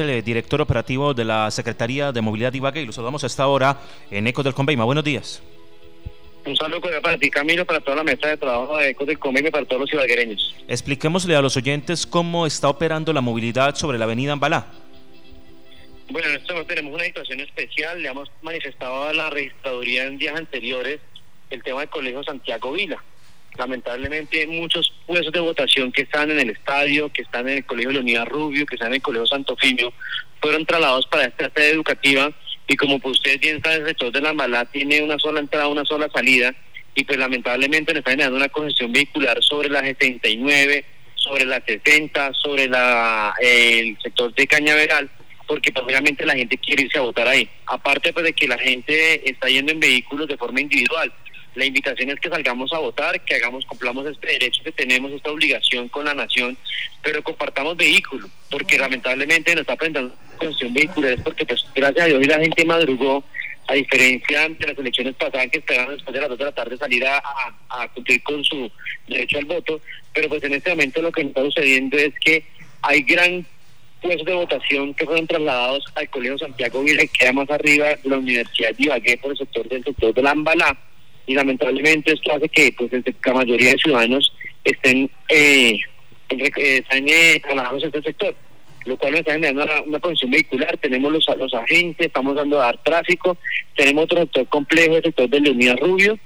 el eh, director operativo de la Secretaría de Movilidad de Ibagué y lo saludamos a esta hora en Ecos del Conveima. Buenos días. Un saludo para ti, Camilo, para toda la mesa de trabajo de Ecos del Conveima y para todos los ibaguereños. Expliquémosle a los oyentes cómo está operando la movilidad sobre la avenida Ambalá. Bueno, en este momento tenemos una situación especial. Le hemos manifestado a la registraduría en días anteriores el tema del Colegio Santiago Vila lamentablemente muchos puestos de votación que están en el estadio, que están en el Colegio Leonidas Rubio, que están en el Colegio Santo Fimio, fueron trasladados para esta sede educativa. Y como pues ustedes bien saben, el sector de la Malá tiene una sola entrada, una sola salida. Y pues lamentablemente le está generando una congestión vehicular sobre la 79, sobre la 60, sobre la el sector de Cañaveral porque pues, obviamente la gente quiere irse a votar ahí. Aparte pues de que la gente está yendo en vehículos de forma individual, la invitación es que salgamos a votar, que hagamos, cumplamos este derecho que tenemos, esta obligación con la nación, pero compartamos vehículos, porque lamentablemente nos está presentando cuestión vehicular, porque pues gracias a Dios la gente madrugó, a diferencia de las elecciones pasadas que esperaban después de las dos de la tarde salir a, cumplir con su derecho al voto, pero pues en este momento lo que está sucediendo es que hay gran puestos de votación que fueron trasladados al Colegio Santiago Vila, que queda más arriba de la Universidad de Ibagué por el sector del sector de la Ambalá y lamentablemente esto hace que pues la mayoría de ciudadanos estén eh, están eh, en este sector lo cual nos está generando una, una condición vehicular, tenemos los, los agentes, estamos dando a dar tráfico, tenemos otro sector complejo, el sector de Leonidas Rubio,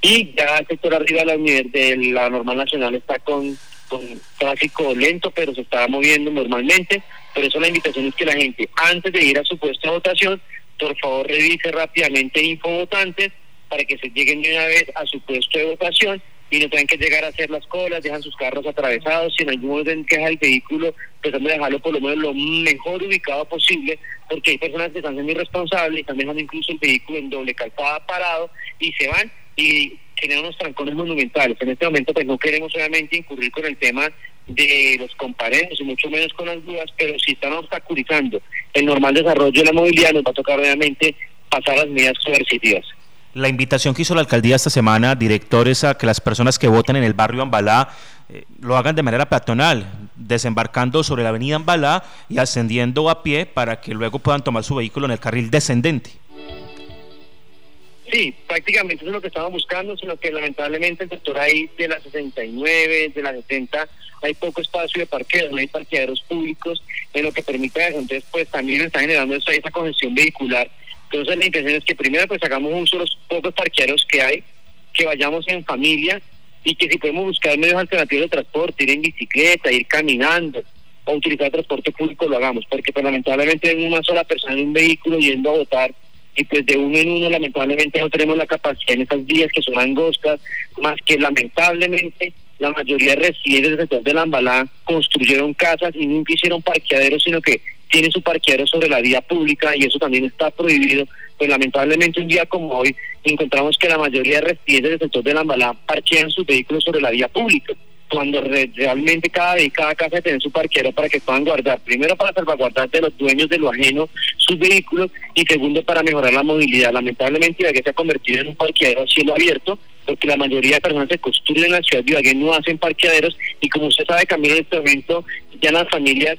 y ya el sector arriba de la, de la normal nacional está con, con tráfico lento, pero se está moviendo normalmente, por eso la invitación es que la gente, antes de ir a su puesto de votación, por favor revise rápidamente Infovotantes, para que se lleguen de una vez a su puesto de votación y no tengan que llegar a hacer las colas, dejan sus carros atravesados, si en algún momento que dejar el vehículo, tratando de dejarlo por lo menos lo mejor ubicado posible, porque hay personas que están siendo irresponsables y están dejando incluso el vehículo en doble calzada parado y se van y generan unos trancones monumentales. En este momento pues no queremos obviamente incurrir con el tema de los comparendos y mucho menos con las dudas, pero si están obstaculizando el normal desarrollo de la movilidad nos va a tocar obviamente pasar las medidas coercitivas. La invitación que hizo la alcaldía esta semana, directores, a que las personas que voten en el barrio Ambalá eh, lo hagan de manera peatonal, desembarcando sobre la avenida Ambalá y ascendiendo a pie para que luego puedan tomar su vehículo en el carril descendente. Sí, prácticamente eso es lo que estamos buscando, sino que lamentablemente el sector ahí de las 69, de las 70, hay poco espacio de parqueo, no hay parqueaderos públicos, en lo que permite a entonces pues también está generando esa, esa congestión vehicular entonces la intención es que primero pues hagamos uso de los pocos parqueaderos que hay, que vayamos en familia y que si podemos buscar medios alternativos de transporte, ir en bicicleta, ir caminando o utilizar transporte público lo hagamos, porque pues lamentablemente una sola persona en un vehículo yendo a votar y pues de uno en uno lamentablemente no tenemos la capacidad en esas vías que son angostas, más que lamentablemente la mayoría de residentes del sector de construyeron casas y nunca hicieron parqueaderos, sino que tiene su parqueadero sobre la vía pública y eso también está prohibido. Pues lamentablemente un día como hoy encontramos que la mayoría de residentes del sector de la Ambalá parquean sus vehículos sobre la vía pública cuando realmente cada cada casa tiene su parquero para que puedan guardar, primero para salvaguardar de los dueños de lo ajeno sus vehículos y segundo para mejorar la movilidad. Lamentablemente Ibagué se ha convertido en un parqueadero a cielo abierto porque la mayoría de personas que construyen en la ciudad de Ibagué no hacen parqueaderos y como usted sabe, Camilo, en este momento ya las familias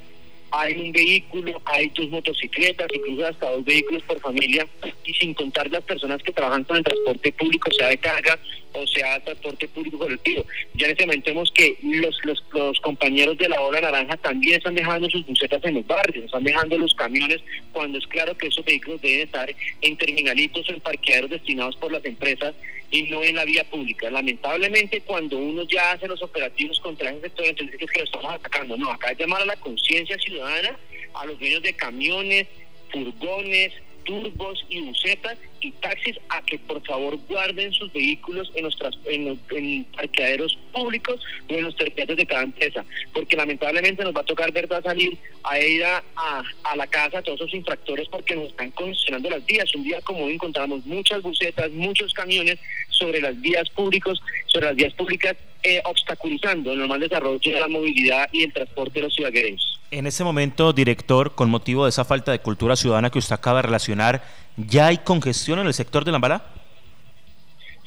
hay un vehículo, hay dos motocicletas, incluso hasta dos vehículos por familia, y sin contar las personas que trabajan con el transporte público, sea de carga o sea transporte público colectivo. Ya en este momento vemos que los, los, los compañeros de la ola naranja también están dejando sus busetas en los barrios, están dejando los camiones, cuando es claro que esos vehículos deben estar en terminalitos en parqueaderos destinados por las empresas y no en la vía pública. Lamentablemente, cuando uno ya hace los operativos contra ese sector, entonces es que lo estamos atacando. No, acá es llamar a la conciencia ciudadana, a los dueños de camiones, furgones, turbos y bucetas y taxis a que por favor guarden sus vehículos en los, en, parqueaderos públicos o en los terrenos de cada empresa, porque lamentablemente nos va a tocar verdad salir a ir a, a, la casa a todos esos infractores porque nos están condicionando las vías. Un día como hoy encontramos muchas bucetas, muchos camiones sobre las vías públicas, sobre las vías públicas eh, obstaculizando el normal desarrollo de la movilidad y el transporte de los ciudadanos. En ese momento, director, con motivo de esa falta de cultura ciudadana que usted acaba de relacionar, ¿ya hay congestión en el sector de Lambará?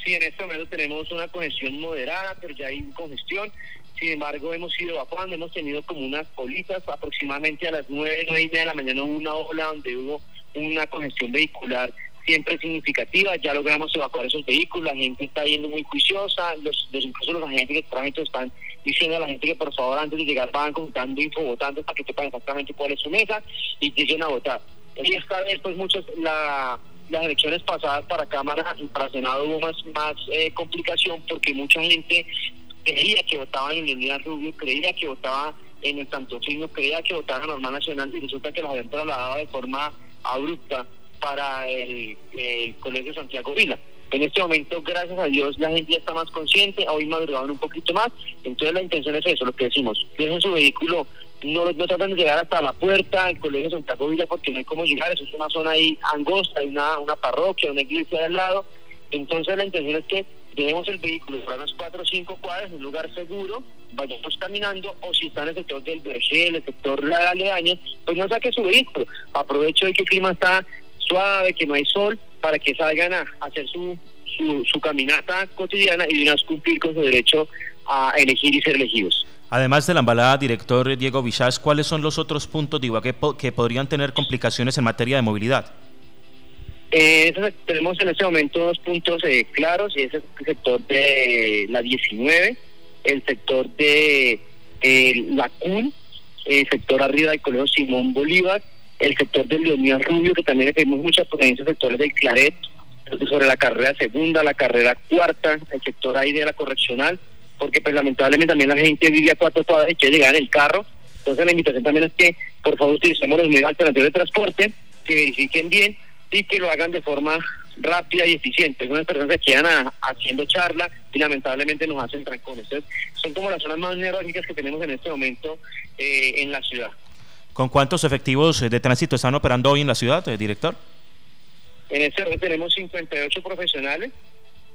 Sí, en este momento tenemos una congestión moderada, pero ya hay congestión. sin embargo hemos ido evacuando, hemos tenido como unas politas aproximadamente a las nueve, nueve y media de la mañana una ola donde hubo una congestión vehicular siempre significativa, ya logramos evacuar esos vehículos, la gente está yendo muy juiciosa, los, incluso los agentes de tránsito están diciendo a la gente que por favor antes de llegar van contando infobotantes para que sepan exactamente cuál es su mesa y lleguen a votar. Y esta vez pues muchos, la, las elecciones pasadas para Cámara y para Senado hubo más, eh, complicación porque mucha gente creía que votaba en Leonidas Rubio, creía que votaba en el Santofino, creía que votaba en la Normal Nacional y resulta que los habían trasladado de forma abrupta para el, Colegio Santiago Vila. En este momento, gracias a Dios, la gente ya está más consciente, hoy madrugaban un poquito más, entonces la intención es eso, lo que decimos, dejen su vehículo, no, no tratan de llegar hasta la puerta del Colegio Santiago Vila porque no hay cómo llegar, eso es una zona ahí angosta, hay una, una parroquia, una iglesia al lado, entonces la intención es que dejemos el vehículo para unas cuatro o cinco cuadras en un lugar seguro, vayamos caminando, o si está en el sector del Bergel, el sector la aledaña, pues no saque su vehículo. Aprovecho de que el clima está suave, que no hay sol, para que salgan a hacer su, su, caminata cotidiana y de cumplir con su derecho a elegir y ser elegidos. Además de la embalada, director Diego Villás, ¿cuáles son los otros puntos de Ibagué que podrían tener complicaciones en materia de movilidad? Eh, tenemos en este momento dos puntos eh, claros, y es el sector de la 19, el sector de eh, la CUN, el sector arriba del Colegio Simón Bolívar, el sector de Leonidas Rubio, que también tenemos muchas potencias, sectores del Claret, sobre la carrera segunda, la carrera cuarta, el sector ahí de la correccional, porque pues lamentablemente también la gente vive a cuatro cuadras y quiere llegar en el carro. Entonces la invitación también es que por favor utilicemos los medios alternativos de transporte, que verifiquen bien y que lo hagan de forma rápida y eficiente. Algunas personas se quedan haciendo charla y lamentablemente nos hacen trancones. Entonces, son como las zonas más neurálgicas que tenemos en este momento eh, en la ciudad. ¿Con cuántos efectivos de tránsito están operando hoy en la ciudad, eh, director? En este momento tenemos 58 profesionales,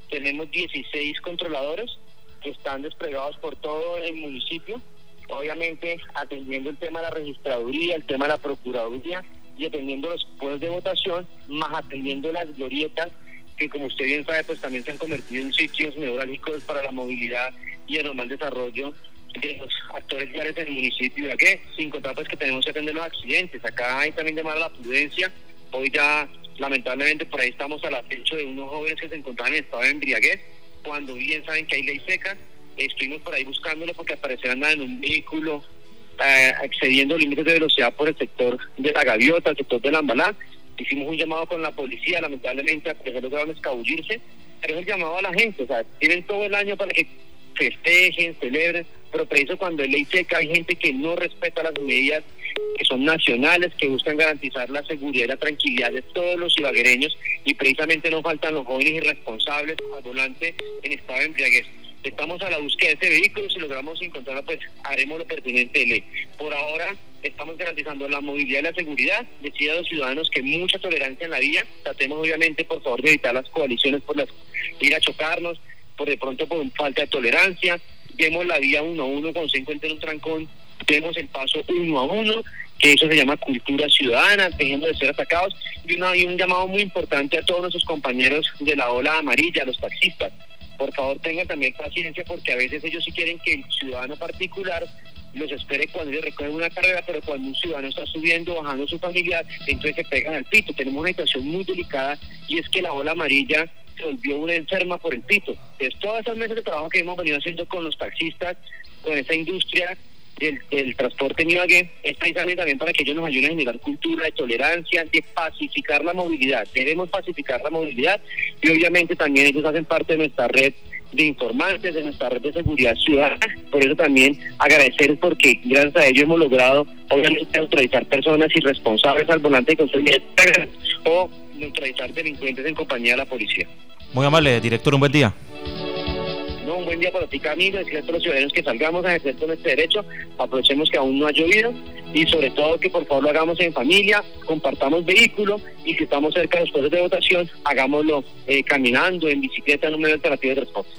tenemos 16 controladores que están desplegados por todo el municipio, obviamente atendiendo el tema de la registraduría, el tema de la procuraduría y atendiendo los puestos de votación, más atendiendo las glorietas, que como usted bien sabe, pues también se han convertido en sitios neurálgicos para la movilidad y el normal desarrollo de los actores viales del municipio. ¿Ya que Sin contar pues que tenemos que atender los accidentes. Acá hay también de la prudencia. Hoy ya, lamentablemente, por ahí estamos al acecho de unos jóvenes que se encontraban en estado de embriaguez, cuando bien saben que hay ley seca. Estuvimos por ahí buscándolo porque aparecieron en un vehículo eh, excediendo límites de velocidad por el sector de la gaviota, el sector de la ambalá. Hicimos un llamado con la policía, lamentablemente, a que lograron escabullirse, pero es el llamado a la gente, o sea, tienen todo el año para que festejen, celebren, pero preciso cuando es ley seca hay gente que no respeta las medidas que son nacionales, que buscan garantizar la seguridad y la tranquilidad de todos los ibaguereños y precisamente no faltan los jóvenes irresponsables al volante en estado de embriaguez. Estamos a la búsqueda de este vehículo, si logramos encontrarlo, pues haremos lo pertinente de ley. Por ahora estamos garantizando la movilidad y la seguridad. Decía a los ciudadanos que mucha tolerancia en la vía. Tratemos obviamente, por favor, de evitar las coaliciones por las ir a chocarnos, por de pronto por falta de tolerancia. Vemos la vía uno a uno cuando se encuentra en un trancón, vemos el paso uno a uno, que eso se llama cultura ciudadana, dejemos de ser atacados. Y, una, y un llamado muy importante a todos nuestros compañeros de la ola amarilla, los taxistas por favor tengan también paciencia porque a veces ellos sí quieren que el ciudadano particular los espere cuando ellos recogen una carrera, pero cuando un ciudadano está subiendo, bajando su familiar, entonces se pegan al pito. Tenemos una situación muy delicada y es que la ola amarilla se volvió una enferma por el pito. Es todas esas meses de trabajo que hemos venido haciendo con los taxistas, con esa industria el, transporte en Ibagué es precisamente también para que ellos nos ayuden a generar cultura de tolerancia, de pacificar la movilidad. Debemos pacificar la movilidad y obviamente también ellos hacen parte de nuestra red de informantes, de nuestra red de seguridad ciudadana. Por eso también agradecer porque gracias a ellos hemos logrado obviamente neutralizar personas irresponsables al volante de o neutralizar delincuentes en compañía de la policía. Muy amable, director, un buen día un buen día para ti Camilo, decirle a todos los ciudadanos que salgamos a ejercer nuestro derecho, aprovechemos que aún no ha llovido y sobre todo que por favor lo hagamos en familia, compartamos vehículos y si estamos cerca de los puestos de votación, hagámoslo eh, caminando, en bicicleta, en un medio alternativo de transporte.